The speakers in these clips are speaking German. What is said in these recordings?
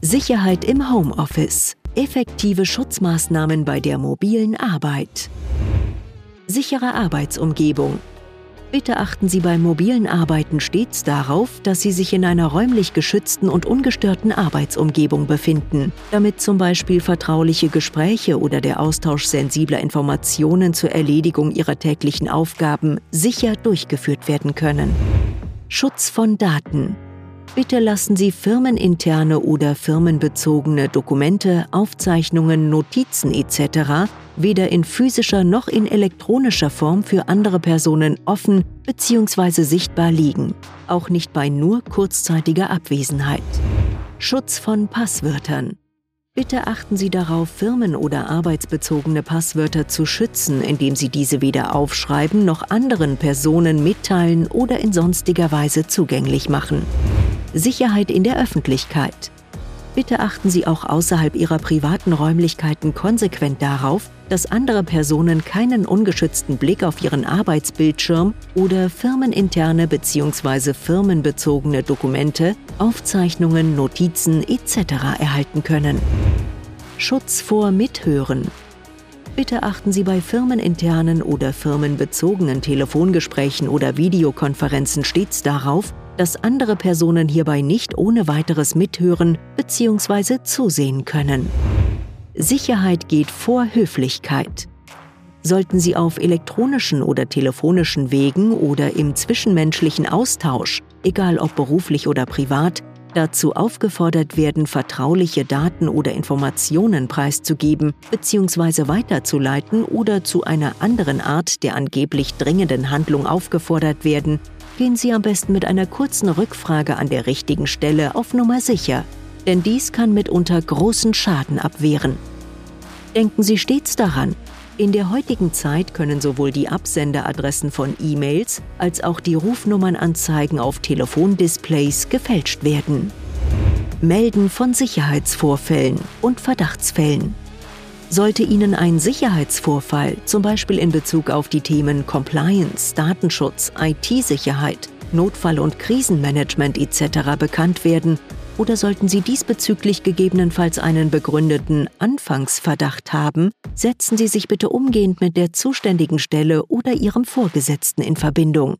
Sicherheit im Homeoffice. Effektive Schutzmaßnahmen bei der mobilen Arbeit. Sichere Arbeitsumgebung. Bitte achten Sie beim mobilen Arbeiten stets darauf, dass Sie sich in einer räumlich geschützten und ungestörten Arbeitsumgebung befinden, damit zum Beispiel vertrauliche Gespräche oder der Austausch sensibler Informationen zur Erledigung Ihrer täglichen Aufgaben sicher durchgeführt werden können. Schutz von Daten. Bitte lassen Sie firmeninterne oder firmenbezogene Dokumente, Aufzeichnungen, Notizen etc. weder in physischer noch in elektronischer Form für andere Personen offen bzw. sichtbar liegen, auch nicht bei nur kurzzeitiger Abwesenheit. Schutz von Passwörtern. Bitte achten Sie darauf, firmen- oder arbeitsbezogene Passwörter zu schützen, indem Sie diese weder aufschreiben noch anderen Personen mitteilen oder in sonstiger Weise zugänglich machen. Sicherheit in der Öffentlichkeit. Bitte achten Sie auch außerhalb Ihrer privaten Räumlichkeiten konsequent darauf, dass andere Personen keinen ungeschützten Blick auf Ihren Arbeitsbildschirm oder firmeninterne bzw. firmenbezogene Dokumente, Aufzeichnungen, Notizen etc. erhalten können. Schutz vor Mithören. Bitte achten Sie bei firmeninternen oder firmenbezogenen Telefongesprächen oder Videokonferenzen stets darauf, dass andere Personen hierbei nicht ohne weiteres mithören bzw. zusehen können. Sicherheit geht vor Höflichkeit. Sollten Sie auf elektronischen oder telefonischen Wegen oder im zwischenmenschlichen Austausch, egal ob beruflich oder privat, dazu aufgefordert werden, vertrauliche Daten oder Informationen preiszugeben bzw. weiterzuleiten oder zu einer anderen Art der angeblich dringenden Handlung aufgefordert werden, gehen Sie am besten mit einer kurzen Rückfrage an der richtigen Stelle auf Nummer sicher, denn dies kann mitunter großen Schaden abwehren. Denken Sie stets daran, in der heutigen Zeit können sowohl die Absenderadressen von E-Mails als auch die Rufnummernanzeigen auf Telefondisplays gefälscht werden. Melden von Sicherheitsvorfällen und Verdachtsfällen. Sollte Ihnen ein Sicherheitsvorfall, zum Beispiel in Bezug auf die Themen Compliance, Datenschutz, IT-Sicherheit, Notfall- und Krisenmanagement etc. bekannt werden, oder sollten Sie diesbezüglich gegebenenfalls einen begründeten Anfangsverdacht haben, setzen Sie sich bitte umgehend mit der zuständigen Stelle oder Ihrem Vorgesetzten in Verbindung.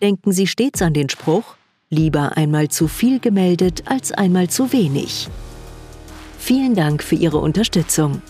Denken Sie stets an den Spruch, lieber einmal zu viel gemeldet als einmal zu wenig. Vielen Dank für Ihre Unterstützung.